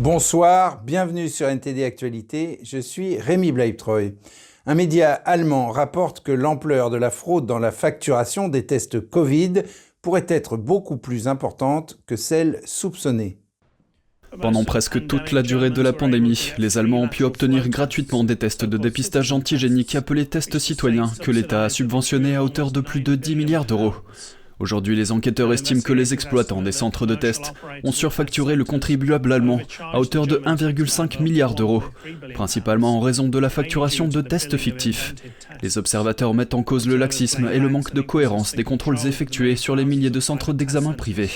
Bonsoir, bienvenue sur NTD Actualité, je suis Rémi Bleibtreu. Un média allemand rapporte que l'ampleur de la fraude dans la facturation des tests Covid pourrait être beaucoup plus importante que celle soupçonnée. Pendant presque toute la durée de la pandémie, les Allemands ont pu obtenir gratuitement des tests de dépistage antigénique appelés tests citoyens que l'État a subventionnés à hauteur de plus de 10 milliards d'euros. Aujourd'hui, les enquêteurs estiment que les exploitants des centres de tests ont surfacturé le contribuable allemand à hauteur de 1,5 milliard d'euros, principalement en raison de la facturation de tests fictifs. Les observateurs mettent en cause le laxisme et le manque de cohérence des contrôles effectués sur les milliers de centres d'examen privés.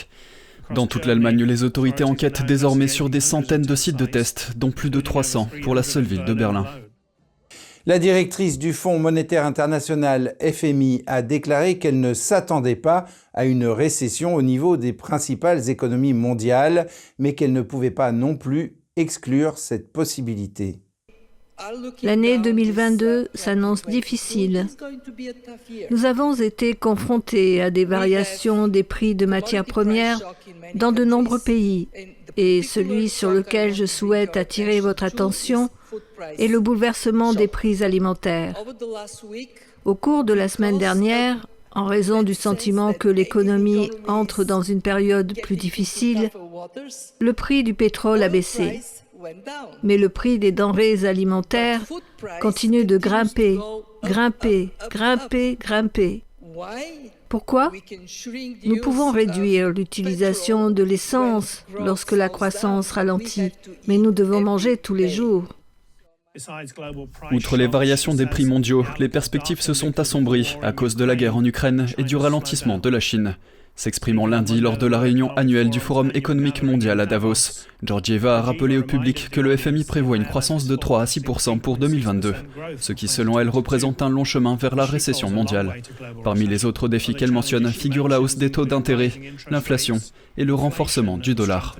Dans toute l'Allemagne, les autorités enquêtent désormais sur des centaines de sites de tests, dont plus de 300 pour la seule ville de Berlin. La directrice du Fonds monétaire international FMI a déclaré qu'elle ne s'attendait pas à une récession au niveau des principales économies mondiales, mais qu'elle ne pouvait pas non plus exclure cette possibilité. L'année 2022 s'annonce difficile. Nous avons été confrontés à des variations des prix de matières premières dans de nombreux pays et celui sur lequel je souhaite attirer votre attention est le bouleversement des prix alimentaires. Au cours de la semaine dernière, en raison du sentiment que l'économie entre dans une période plus difficile, le prix du pétrole a baissé. Mais le prix des denrées alimentaires continue de grimper, grimper, grimper, grimper. Pourquoi? Nous pouvons réduire l'utilisation de l'essence lorsque la croissance ralentit, mais nous devons manger tous les jours. Outre les variations des prix mondiaux, les perspectives se sont assombries à cause de la guerre en Ukraine et du ralentissement de la Chine. S'exprimant lundi lors de la réunion annuelle du Forum économique mondial à Davos, Georgieva a rappelé au public que le FMI prévoit une croissance de 3 à 6% pour 2022, ce qui selon elle représente un long chemin vers la récession mondiale. Parmi les autres défis qu'elle mentionne figurent la hausse des taux d'intérêt, l'inflation et le renforcement du dollar.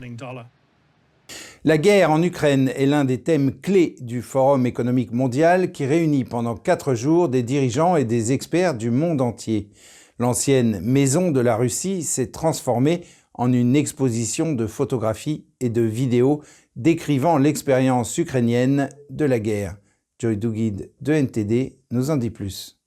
La guerre en Ukraine est l'un des thèmes clés du Forum économique mondial qui réunit pendant quatre jours des dirigeants et des experts du monde entier. L'ancienne maison de la Russie s'est transformée en une exposition de photographies et de vidéos décrivant l'expérience ukrainienne de la guerre. Joy Dugid de NTD nous en dit plus.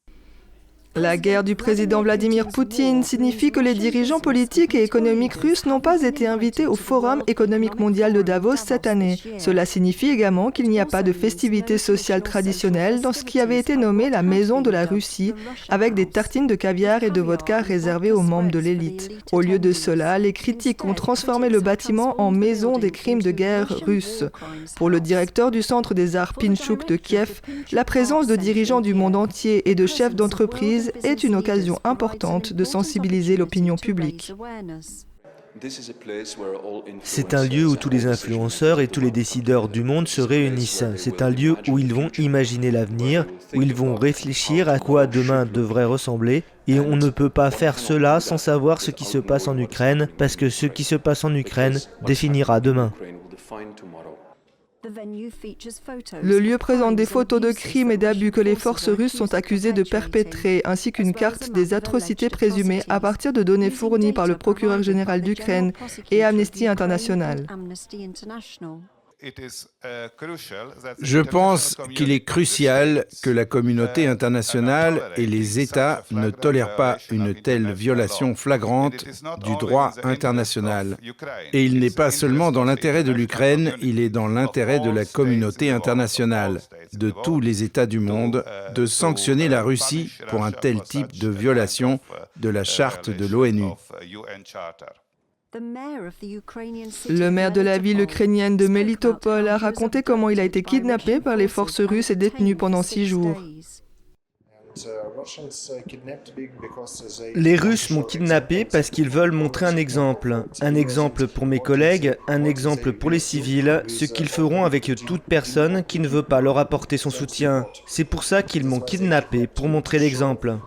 La guerre du président Vladimir Poutine signifie que les dirigeants politiques et économiques russes n'ont pas été invités au Forum économique mondial de Davos cette année. Cela signifie également qu'il n'y a pas de festivités sociales traditionnelles dans ce qui avait été nommé la Maison de la Russie, avec des tartines de caviar et de vodka réservées aux membres de l'élite. Au lieu de cela, les critiques ont transformé le bâtiment en maison des crimes de guerre russes. Pour le directeur du Centre des arts Pinchuk de Kiev, la présence de dirigeants du monde entier et de chefs d'entreprise est une occasion importante de sensibiliser l'opinion publique. C'est un lieu où tous les influenceurs et tous les décideurs du monde se réunissent. C'est un lieu où ils vont imaginer l'avenir, où ils vont réfléchir à quoi demain devrait ressembler. Et on ne peut pas faire cela sans savoir ce qui se passe en Ukraine, parce que ce qui se passe en Ukraine définira demain. Le lieu présente des photos de crimes et d'abus que les forces russes sont accusées de perpétrer, ainsi qu'une carte des atrocités présumées à partir de données fournies par le procureur général d'Ukraine et Amnesty International. Je pense qu'il est crucial que la communauté internationale et les États ne tolèrent pas une telle violation flagrante du droit international. Et il n'est pas seulement dans l'intérêt de l'Ukraine, il est dans l'intérêt de la communauté internationale, de tous les États du monde, de sanctionner la Russie pour un tel type de violation de la charte de l'ONU. Le maire de la ville ukrainienne de Melitopol a raconté comment il a été kidnappé par les forces russes et détenu pendant six jours. Les Russes m'ont kidnappé parce qu'ils veulent montrer un exemple. Un exemple pour mes collègues, un exemple pour les civils, ce qu'ils feront avec toute personne qui ne veut pas leur apporter son soutien. C'est pour ça qu'ils m'ont kidnappé, pour montrer l'exemple.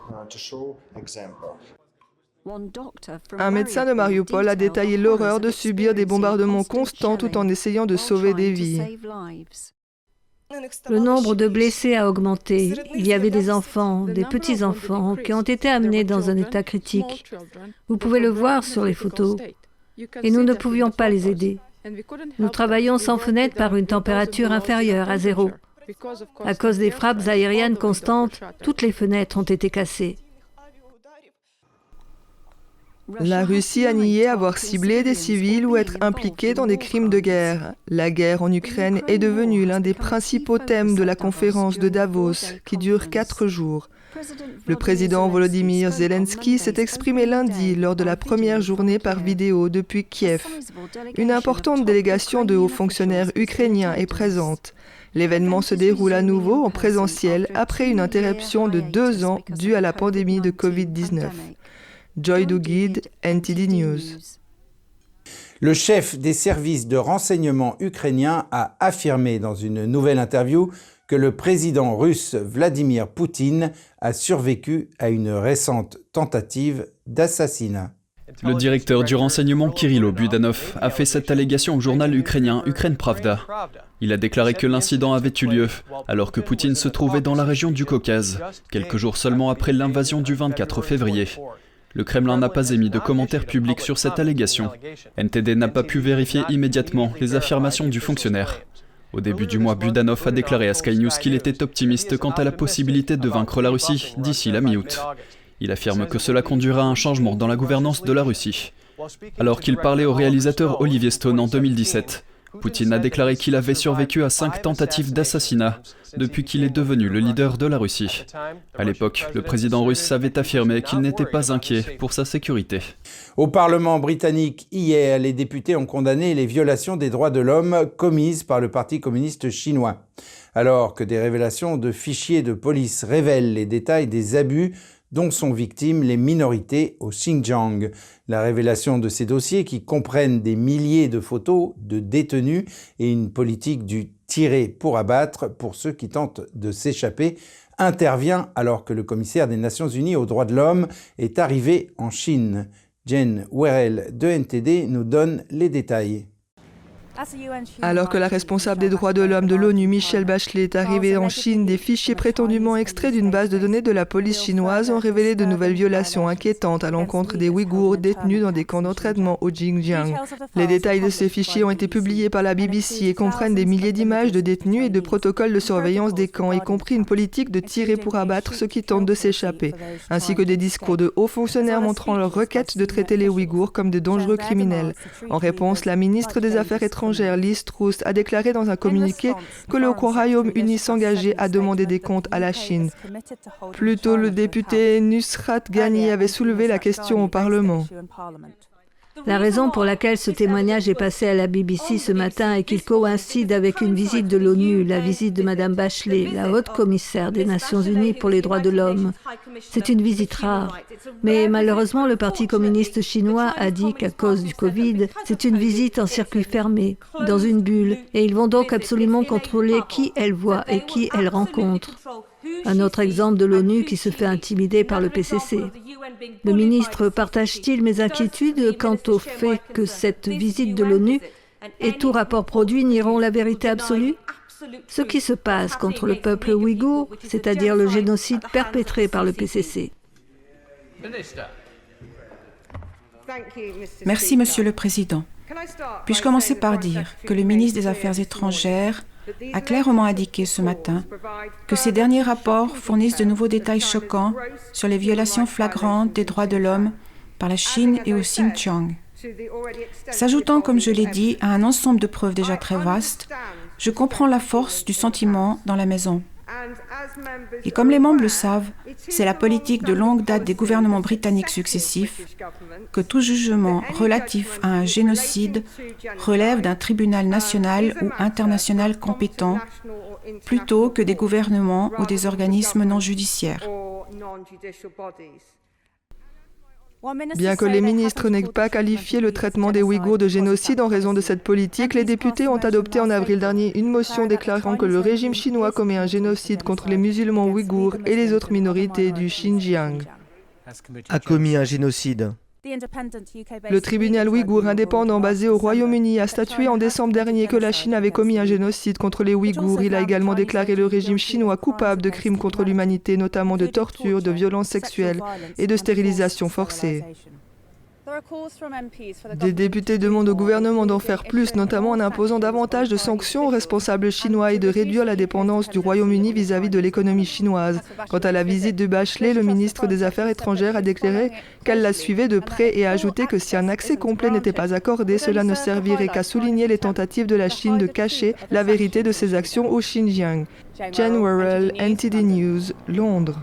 Un médecin de Mariupol a détaillé l'horreur de subir des bombardements constants tout en essayant de sauver des vies. Le nombre de blessés a augmenté. Il y avait des enfants, des petits-enfants qui ont été amenés dans un état critique. Vous pouvez le voir sur les photos. Et nous ne pouvions pas les aider. Nous travaillons sans fenêtre par une température inférieure à zéro. À cause des frappes aériennes constantes, toutes les fenêtres ont été cassées. La Russie a nié avoir ciblé des civils ou être impliquée dans des crimes de guerre. La guerre en Ukraine est devenue l'un des principaux thèmes de la conférence de Davos, qui dure quatre jours. Le président Volodymyr Zelensky s'est exprimé lundi lors de la première journée par vidéo depuis Kiev. Une importante délégation de hauts fonctionnaires ukrainiens est présente. L'événement se déroule à nouveau en présentiel après une interruption de deux ans due à la pandémie de Covid-19. Joy Dugid, NTD News. Le chef des services de renseignement ukrainien a affirmé dans une nouvelle interview que le président russe Vladimir Poutine a survécu à une récente tentative d'assassinat. Le directeur du renseignement Kirilo Budanov a fait cette allégation au journal ukrainien Ukraine Pravda. Il a déclaré que l'incident avait eu lieu alors que Poutine se trouvait dans la région du Caucase, quelques jours seulement après l'invasion du 24 février. Le Kremlin n'a pas émis de commentaires publics sur cette allégation. NTD n'a pas pu vérifier immédiatement les affirmations du fonctionnaire. Au début du mois, Budanov a déclaré à Sky News qu'il était optimiste quant à la possibilité de vaincre la Russie d'ici la mi-août. Il affirme que cela conduira à un changement dans la gouvernance de la Russie. Alors qu'il parlait au réalisateur Olivier Stone en 2017, Poutine a déclaré qu'il avait survécu à cinq tentatives d'assassinat depuis qu'il est devenu le leader de la Russie. À l'époque, le président russe avait affirmé qu'il n'était pas inquiet pour sa sécurité. Au Parlement britannique, hier, les députés ont condamné les violations des droits de l'homme commises par le Parti communiste chinois. Alors que des révélations de fichiers de police révèlent les détails des abus dont sont victimes les minorités au Xinjiang. La révélation de ces dossiers, qui comprennent des milliers de photos de détenus et une politique du tirer pour abattre pour ceux qui tentent de s'échapper, intervient alors que le commissaire des Nations Unies aux droits de l'homme est arrivé en Chine. Jen Werrell de NTD nous donne les détails. Alors que la responsable des droits de l'homme de l'ONU, Michelle Bachelet, est arrivée en Chine, des fichiers prétendument extraits d'une base de données de la police chinoise ont révélé de nouvelles violations inquiétantes à l'encontre des Ouïghours détenus dans des camps d'entraînement au Xinjiang. Les détails de ces fichiers ont été publiés par la BBC et comprennent des milliers d'images de détenus et de protocoles de surveillance des camps, y compris une politique de tirer pour abattre ceux qui tentent de s'échapper, ainsi que des discours de hauts fonctionnaires montrant leur requête de traiter les Ouïghours comme de dangereux criminels. En réponse, la ministre des Affaires étrangères étrangère a déclaré dans un communiqué que le Royaume-Uni s'engageait à demander des comptes à la Chine. Plus tôt, le député Nusrat Ghani avait soulevé la question au Parlement. La raison pour laquelle ce témoignage est passé à la BBC ce matin est qu'il coïncide avec une visite de l'ONU, la visite de Mme Bachelet, la haute commissaire des Nations Unies pour les droits de l'homme. C'est une visite rare. Mais malheureusement, le Parti communiste chinois a dit qu'à cause du Covid, c'est une visite en circuit fermé, dans une bulle, et ils vont donc absolument contrôler qui elle voit et qui elle rencontre. Un autre exemple de l'ONU qui se fait intimider par le PCC. Le ministre partage-t-il mes inquiétudes quant au fait que cette visite de l'ONU et tout rapport produit nieront la vérité absolue? Ce qui se passe contre le peuple ouïghour, c'est-à-dire le génocide perpétré par le PCC. Merci, Monsieur le Président. Puis-je commencer par dire que le ministre des Affaires étrangères a clairement indiqué ce matin que ces derniers rapports fournissent de nouveaux détails choquants sur les violations flagrantes des droits de l'homme par la Chine et au Xinjiang. S'ajoutant, comme je l'ai dit, à un ensemble de preuves déjà très vastes, je comprends la force du sentiment dans la maison. Et comme les membres le savent, c'est la politique de longue date des gouvernements britanniques successifs que tout jugement relatif à un génocide relève d'un tribunal national ou international compétent plutôt que des gouvernements ou des organismes non judiciaires. Bien que les ministres n'aient pas qualifié le traitement des Ouïghours de génocide en raison de cette politique, les députés ont adopté en avril dernier une motion déclarant que le régime chinois commet un génocide contre les musulmans ouïghours et les autres minorités du Xinjiang. A commis un génocide. Le tribunal ouïghour indépendant basé au Royaume-Uni a statué en décembre dernier que la Chine avait commis un génocide contre les Ouïghours. Il a également déclaré le régime chinois coupable de crimes contre l'humanité, notamment de torture, de violences sexuelles et de stérilisation forcée. Des députés demandent au gouvernement d'en faire plus, notamment en imposant davantage de sanctions aux responsables chinois et de réduire la dépendance du Royaume-Uni vis-à-vis de l'économie chinoise. Quant à la visite de Bachelet, le ministre des Affaires étrangères a déclaré qu'elle la suivait de près et a ajouté que si un accès complet n'était pas accordé, cela ne servirait qu'à souligner les tentatives de la Chine de cacher la vérité de ses actions au Xinjiang. Jen Worrell, NTD News, Londres.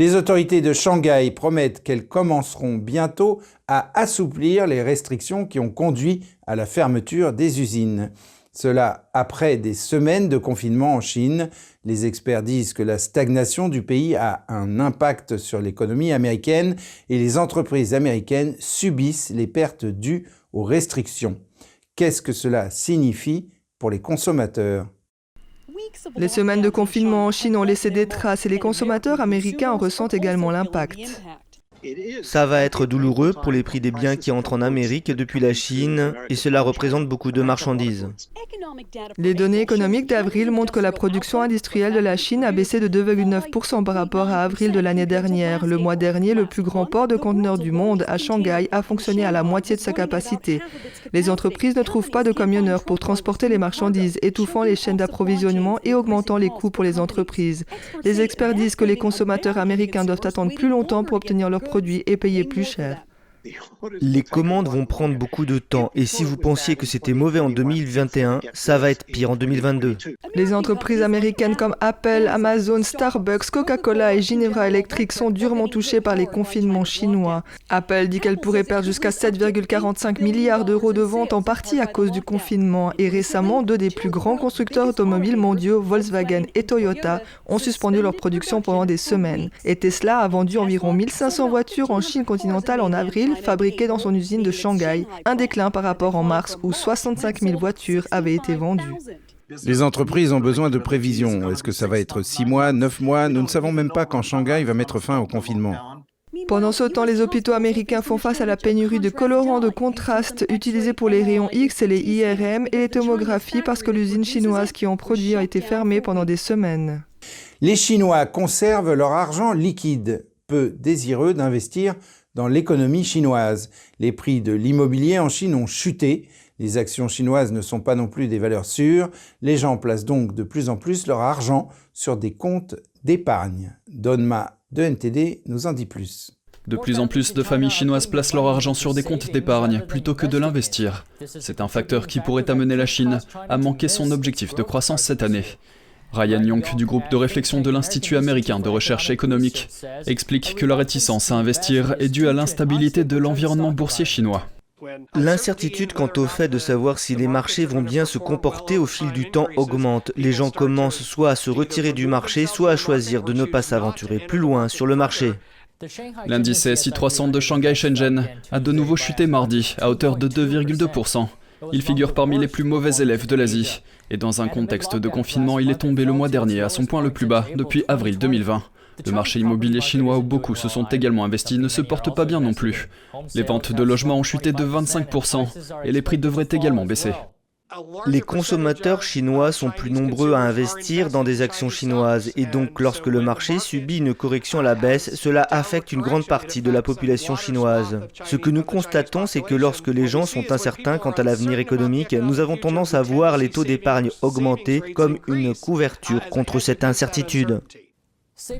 Les autorités de Shanghai promettent qu'elles commenceront bientôt à assouplir les restrictions qui ont conduit à la fermeture des usines. Cela après des semaines de confinement en Chine. Les experts disent que la stagnation du pays a un impact sur l'économie américaine et les entreprises américaines subissent les pertes dues aux restrictions. Qu'est-ce que cela signifie pour les consommateurs? Les semaines de confinement en Chine ont laissé des traces et les consommateurs américains en ressentent également l'impact. Ça va être douloureux pour les prix des biens qui entrent en Amérique depuis la Chine et cela représente beaucoup de marchandises. Les données économiques d'avril montrent que la production industrielle de la Chine a baissé de 2,9% par rapport à avril de l'année dernière. Le mois dernier, le plus grand port de conteneurs du monde, à Shanghai, a fonctionné à la moitié de sa capacité. Les entreprises ne trouvent pas de camionneurs pour transporter les marchandises, étouffant les chaînes d'approvisionnement et augmentant les coûts pour les entreprises. Les experts disent que les consommateurs américains doivent attendre plus longtemps pour obtenir leurs produits et payer plus cher. Les commandes vont prendre beaucoup de temps et si vous pensiez que c'était mauvais en 2021, ça va être pire en 2022. Les entreprises américaines comme Apple, Amazon, Starbucks, Coca-Cola et Ginevra Electric sont durement touchées par les confinements chinois. Apple dit qu'elle pourrait perdre jusqu'à 7,45 milliards d'euros de ventes en partie à cause du confinement et récemment, deux des plus grands constructeurs automobiles mondiaux, Volkswagen et Toyota, ont suspendu leur production pendant des semaines. Et Tesla a vendu environ 1500 voitures en Chine continentale en avril fabriqué dans son usine de Shanghai, un déclin par rapport en mars où 65 000 voitures avaient été vendues. Les entreprises ont besoin de prévisions. Est-ce que ça va être 6 mois, 9 mois Nous ne savons même pas quand Shanghai va mettre fin au confinement. Pendant ce temps, les hôpitaux américains font face à la pénurie de colorants de contraste utilisés pour les rayons X et les IRM et les tomographies parce que l'usine chinoise qui en produit a été fermée pendant des semaines. Les Chinois conservent leur argent liquide, peu désireux d'investir dans l'économie chinoise. Les prix de l'immobilier en Chine ont chuté. Les actions chinoises ne sont pas non plus des valeurs sûres. Les gens placent donc de plus en plus leur argent sur des comptes d'épargne. Donma de NTD nous en dit plus. De plus en plus de familles chinoises placent leur argent sur des comptes d'épargne plutôt que de l'investir. C'est un facteur qui pourrait amener la Chine à manquer son objectif de croissance cette année. Ryan Young du groupe de réflexion de l'Institut américain de recherche économique explique que la réticence à investir est due à l'instabilité de l'environnement boursier chinois. L'incertitude quant au fait de savoir si les marchés vont bien se comporter au fil du temps augmente. Les gens commencent soit à se retirer du marché, soit à choisir de ne pas s'aventurer plus loin sur le marché. L'indice SI 300 de Shanghai Shenzhen a de nouveau chuté mardi à hauteur de 2,2%. Il figure parmi les plus mauvais élèves de l'Asie. Et dans un contexte de confinement, il est tombé le mois dernier à son point le plus bas depuis avril 2020. Le marché immobilier chinois où beaucoup se sont également investis ne se porte pas bien non plus. Les ventes de logements ont chuté de 25% et les prix devraient également baisser. Les consommateurs chinois sont plus nombreux à investir dans des actions chinoises et donc lorsque le marché subit une correction à la baisse, cela affecte une grande partie de la population chinoise. Ce que nous constatons, c'est que lorsque les gens sont incertains quant à l'avenir économique, nous avons tendance à voir les taux d'épargne augmenter comme une couverture contre cette incertitude.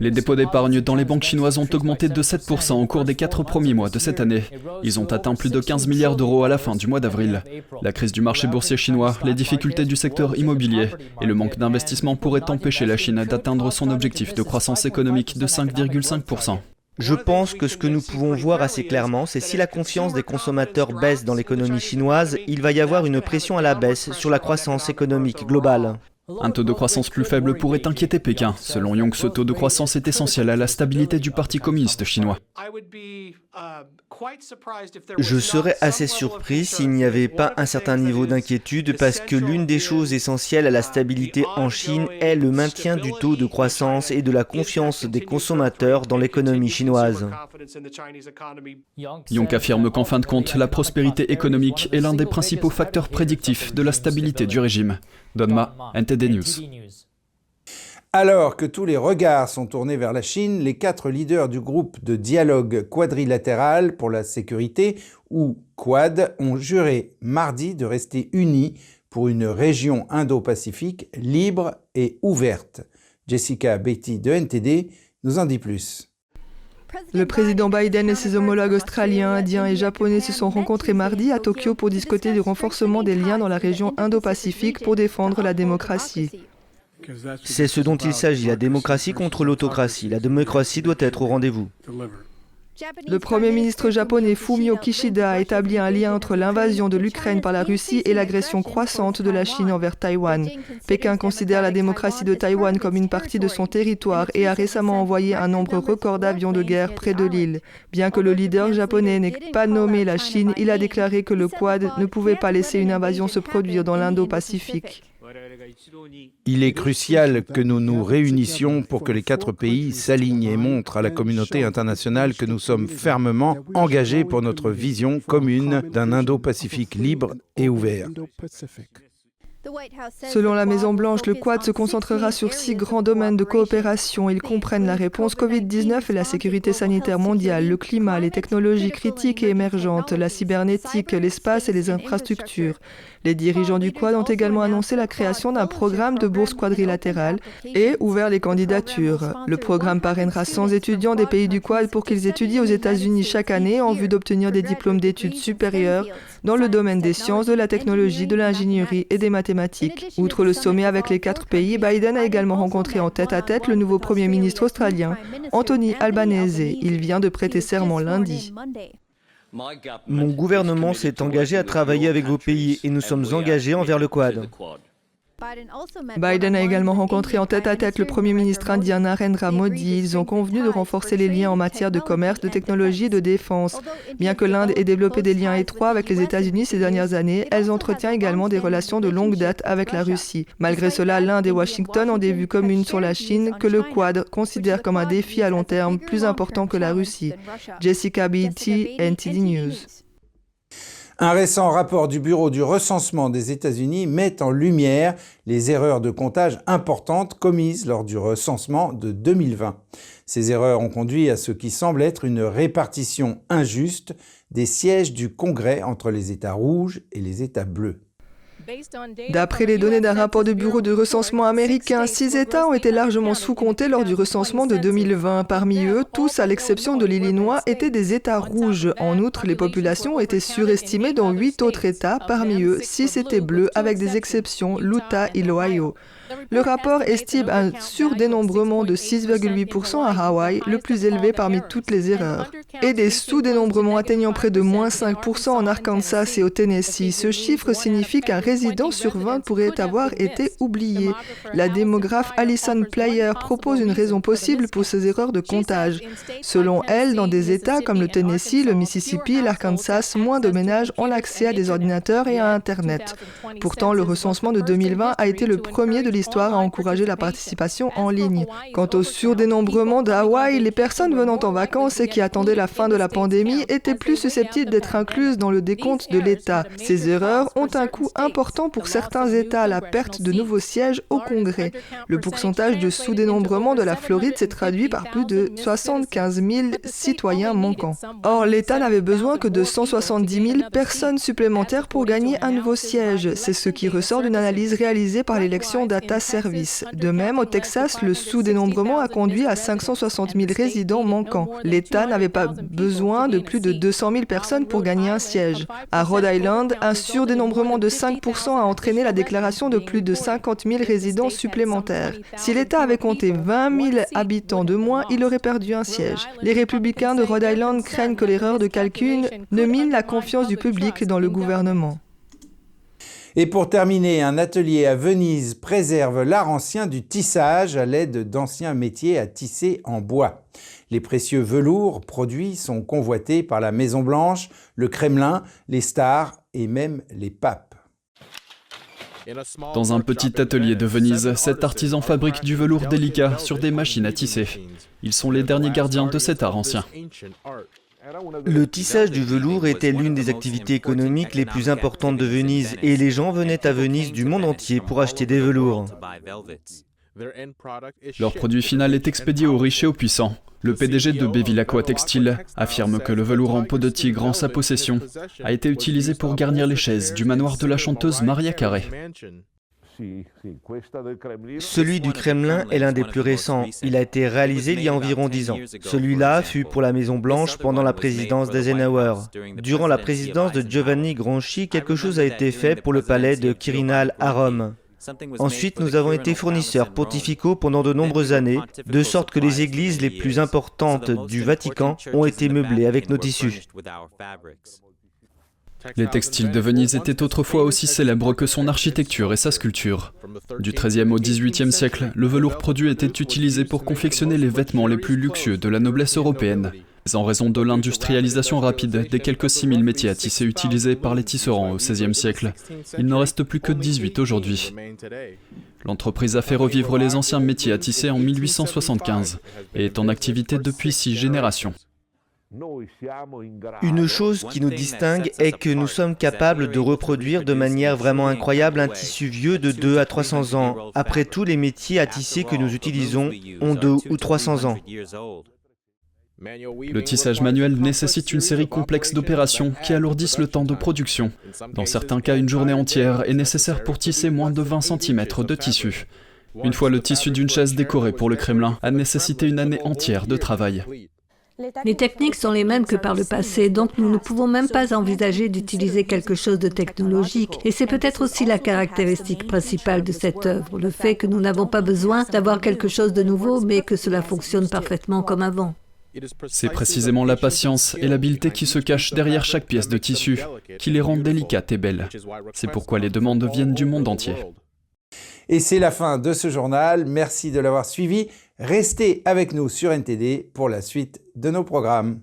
Les dépôts d'épargne dans les banques chinoises ont augmenté de 7% au cours des quatre premiers mois de cette année. Ils ont atteint plus de 15 milliards d'euros à la fin du mois d'avril. La crise du marché boursier chinois, les difficultés du secteur immobilier et le manque d'investissement pourraient empêcher la Chine d'atteindre son objectif de croissance économique de 5,5%. Je pense que ce que nous pouvons voir assez clairement, c'est si la confiance des consommateurs baisse dans l'économie chinoise, il va y avoir une pression à la baisse sur la croissance économique globale. Un taux de croissance plus faible pourrait inquiéter Pékin. Selon Young, ce taux de croissance est essentiel à la stabilité du Parti communiste chinois. Je serais assez surpris s'il n'y avait pas un certain niveau d'inquiétude parce que l'une des choses essentielles à la stabilité en Chine est le maintien du taux de croissance et de la confiance des consommateurs dans l'économie chinoise? Young affirme qu'en fin de compte, la prospérité économique est l'un des principaux facteurs prédictifs de la stabilité du régime. Donma, NTD News. Alors que tous les regards sont tournés vers la Chine, les quatre leaders du groupe de dialogue quadrilatéral pour la sécurité, ou Quad, ont juré mardi de rester unis pour une région Indo-Pacifique libre et ouverte. Jessica Beatty de NTD nous en dit plus. Le président Biden et ses homologues australiens, indiens et japonais se sont rencontrés mardi à Tokyo pour discuter du renforcement des liens dans la région Indo-Pacifique pour défendre la démocratie. C'est ce dont il s'agit, la démocratie contre l'autocratie. La démocratie doit être au rendez-vous. Le Premier ministre japonais Fumio Kishida a établi un lien entre l'invasion de l'Ukraine par la Russie et l'agression croissante de la Chine envers Taïwan. Pékin considère la démocratie de Taïwan comme une partie de son territoire et a récemment envoyé un nombre record d'avions de guerre près de l'île. Bien que le leader japonais n'ait pas nommé la Chine, il a déclaré que le Quad ne pouvait pas laisser une invasion se produire dans l'Indo-Pacifique. Il est crucial que nous nous réunissions pour que les quatre pays s'alignent et montrent à la communauté internationale que nous sommes fermement engagés pour notre vision commune d'un Indo-Pacifique libre et ouvert. Selon la Maison-Blanche, le Quad se concentrera sur six grands domaines de coopération. Ils comprennent la réponse Covid-19 et la sécurité sanitaire mondiale, le climat, les technologies critiques et émergentes, la cybernétique, l'espace et les infrastructures. Les dirigeants du Quad ont également annoncé la création d'un programme de bourse quadrilatérale et ouvert les candidatures. Le programme parrainera 100 étudiants des pays du Quad pour qu'ils étudient aux États-Unis chaque année en vue d'obtenir des diplômes d'études supérieures dans le domaine des sciences, de la technologie, de l'ingénierie et des mathématiques. Outre le sommet avec les quatre pays, Biden a également rencontré en tête à tête le nouveau Premier ministre australien, Anthony Albanese. Il vient de prêter serment lundi. Mon gouvernement s'est engagé à travailler avec vos pays et nous sommes engagés envers le Quad. Biden a également rencontré en tête à tête le Premier ministre indien Narendra Modi. Ils ont convenu de renforcer les liens en matière de commerce, de technologie et de défense. Bien que l'Inde ait développé des liens étroits avec les États-Unis ces dernières années, elle entretient également des relations de longue date avec la Russie. Malgré cela, l'Inde et Washington ont des vues communes sur la Chine que le Quad considère comme un défi à long terme plus important que la Russie. Jessica Beatty, NTD News. Un récent rapport du Bureau du recensement des États-Unis met en lumière les erreurs de comptage importantes commises lors du recensement de 2020. Ces erreurs ont conduit à ce qui semble être une répartition injuste des sièges du Congrès entre les États rouges et les États bleus. D'après les données d'un rapport du Bureau de recensement américain, six États ont été largement sous-comptés lors du recensement de 2020. Parmi eux, tous, à l'exception de l'Illinois, étaient des États rouges. En outre, les populations étaient surestimées dans huit autres États. Parmi eux, six étaient bleus, avec des exceptions, l'Utah et l'Ohio. Le rapport estime un surdénombrement de 6,8% à Hawaï, le plus élevé parmi toutes les erreurs, et des sous-dénombrements atteignant près de moins 5% en Arkansas et au Tennessee. Ce chiffre signifie qu'un résident sur 20 pourrait avoir été oublié. La démographe Alison Player propose une raison possible pour ces erreurs de comptage. Selon elle, dans des États comme le Tennessee, le Mississippi et l'Arkansas, moins de ménages ont accès à des ordinateurs et à Internet. Pourtant, le recensement de 2020 a été le premier de l'histoire à encourager la participation en ligne. Quant au surdénombrement de Hawaï, les personnes venant en vacances et qui attendaient la fin de la pandémie étaient plus susceptibles d'être incluses dans le décompte de l'État. Ces erreurs ont un coût important pour certains États, la perte de nouveaux sièges au Congrès. Le pourcentage de sous-dénombrement de la Floride s'est traduit par plus de 75 000 citoyens manquants. Or, l'État n'avait besoin que de 170 000 personnes supplémentaires pour gagner un nouveau siège. C'est ce qui ressort d'une analyse réalisée par l'élection Data Service. De même, au Texas, le sous-dénombrement a conduit à 560 000 résidents manquants. L'État n'avait pas besoin de plus de 200 000 personnes pour gagner un siège. À Rhode Island, un surdénombrement de 5% a entraîné la déclaration de plus de 50 000 résidents supplémentaires. Si l'État avait compté 20 000 habitants de moins, il aurait perdu un siège. Les républicains de Rhode Island craignent que l'erreur de calcul ne mine la confiance du public dans le gouvernement. Et pour terminer, un atelier à Venise préserve l'art ancien du tissage à l'aide d'anciens métiers à tisser en bois. Les précieux velours produits sont convoités par la Maison Blanche, le Kremlin, les stars et même les papes. Dans un petit atelier de Venise, sept artisans fabriquent du velours délicat sur des machines à tisser. Ils sont les derniers gardiens de cet art ancien. Le tissage du velours était l'une des activités économiques les plus importantes de Venise et les gens venaient à Venise du monde entier pour acheter des velours. Leur produit final est expédié aux riches et aux puissants. Le PDG de Bevilacqua Textile affirme que le velours en peau de tigre en sa possession a été utilisé pour garnir les chaises du manoir de la chanteuse Maria Carey. Celui du Kremlin est l'un des plus récents. Il a été réalisé il y a environ dix ans. Celui-là fut pour la Maison Blanche pendant la présidence d'Eisenhower. Durant la présidence de Giovanni Granchi, quelque chose a été fait pour le palais de Quirinal à Rome. Ensuite, nous avons été fournisseurs pontificaux pendant de nombreuses années, de sorte que les églises les plus importantes du Vatican ont été meublées avec nos tissus. Les textiles de Venise étaient autrefois aussi célèbres que son architecture et sa sculpture. Du XIIIe au XVIIIe siècle, le velours produit était utilisé pour confectionner les vêtements les plus luxueux de la noblesse européenne. En raison de l'industrialisation rapide des quelques 6000 métiers à tisser utilisés par les tisserands au XVIe siècle, il n'en reste plus que 18 aujourd'hui. L'entreprise a fait revivre les anciens métiers à tisser en 1875 et est en activité depuis six générations. Une chose qui nous distingue est que nous sommes capables de reproduire de manière vraiment incroyable un tissu vieux de 2 à 300 ans. Après tout, les métiers à tisser que nous utilisons ont 2 ou 300 ans. Le tissage manuel nécessite une série complexe d'opérations qui alourdissent le temps de production. Dans certains cas, une journée entière est nécessaire pour tisser moins de 20 cm de tissu. Une fois le tissu d'une chaise décorée pour le Kremlin a nécessité une année entière de travail. Les techniques sont les mêmes que par le passé, donc nous ne pouvons même pas envisager d'utiliser quelque chose de technologique. Et c'est peut-être aussi la caractéristique principale de cette œuvre, le fait que nous n'avons pas besoin d'avoir quelque chose de nouveau, mais que cela fonctionne parfaitement comme avant. C'est précisément la patience et l'habileté qui se cachent derrière chaque pièce de tissu qui les rendent délicates et belles. C'est pourquoi les demandes viennent du monde entier. Et c'est la fin de ce journal. Merci de l'avoir suivi. Restez avec nous sur NTD pour la suite de nos programmes.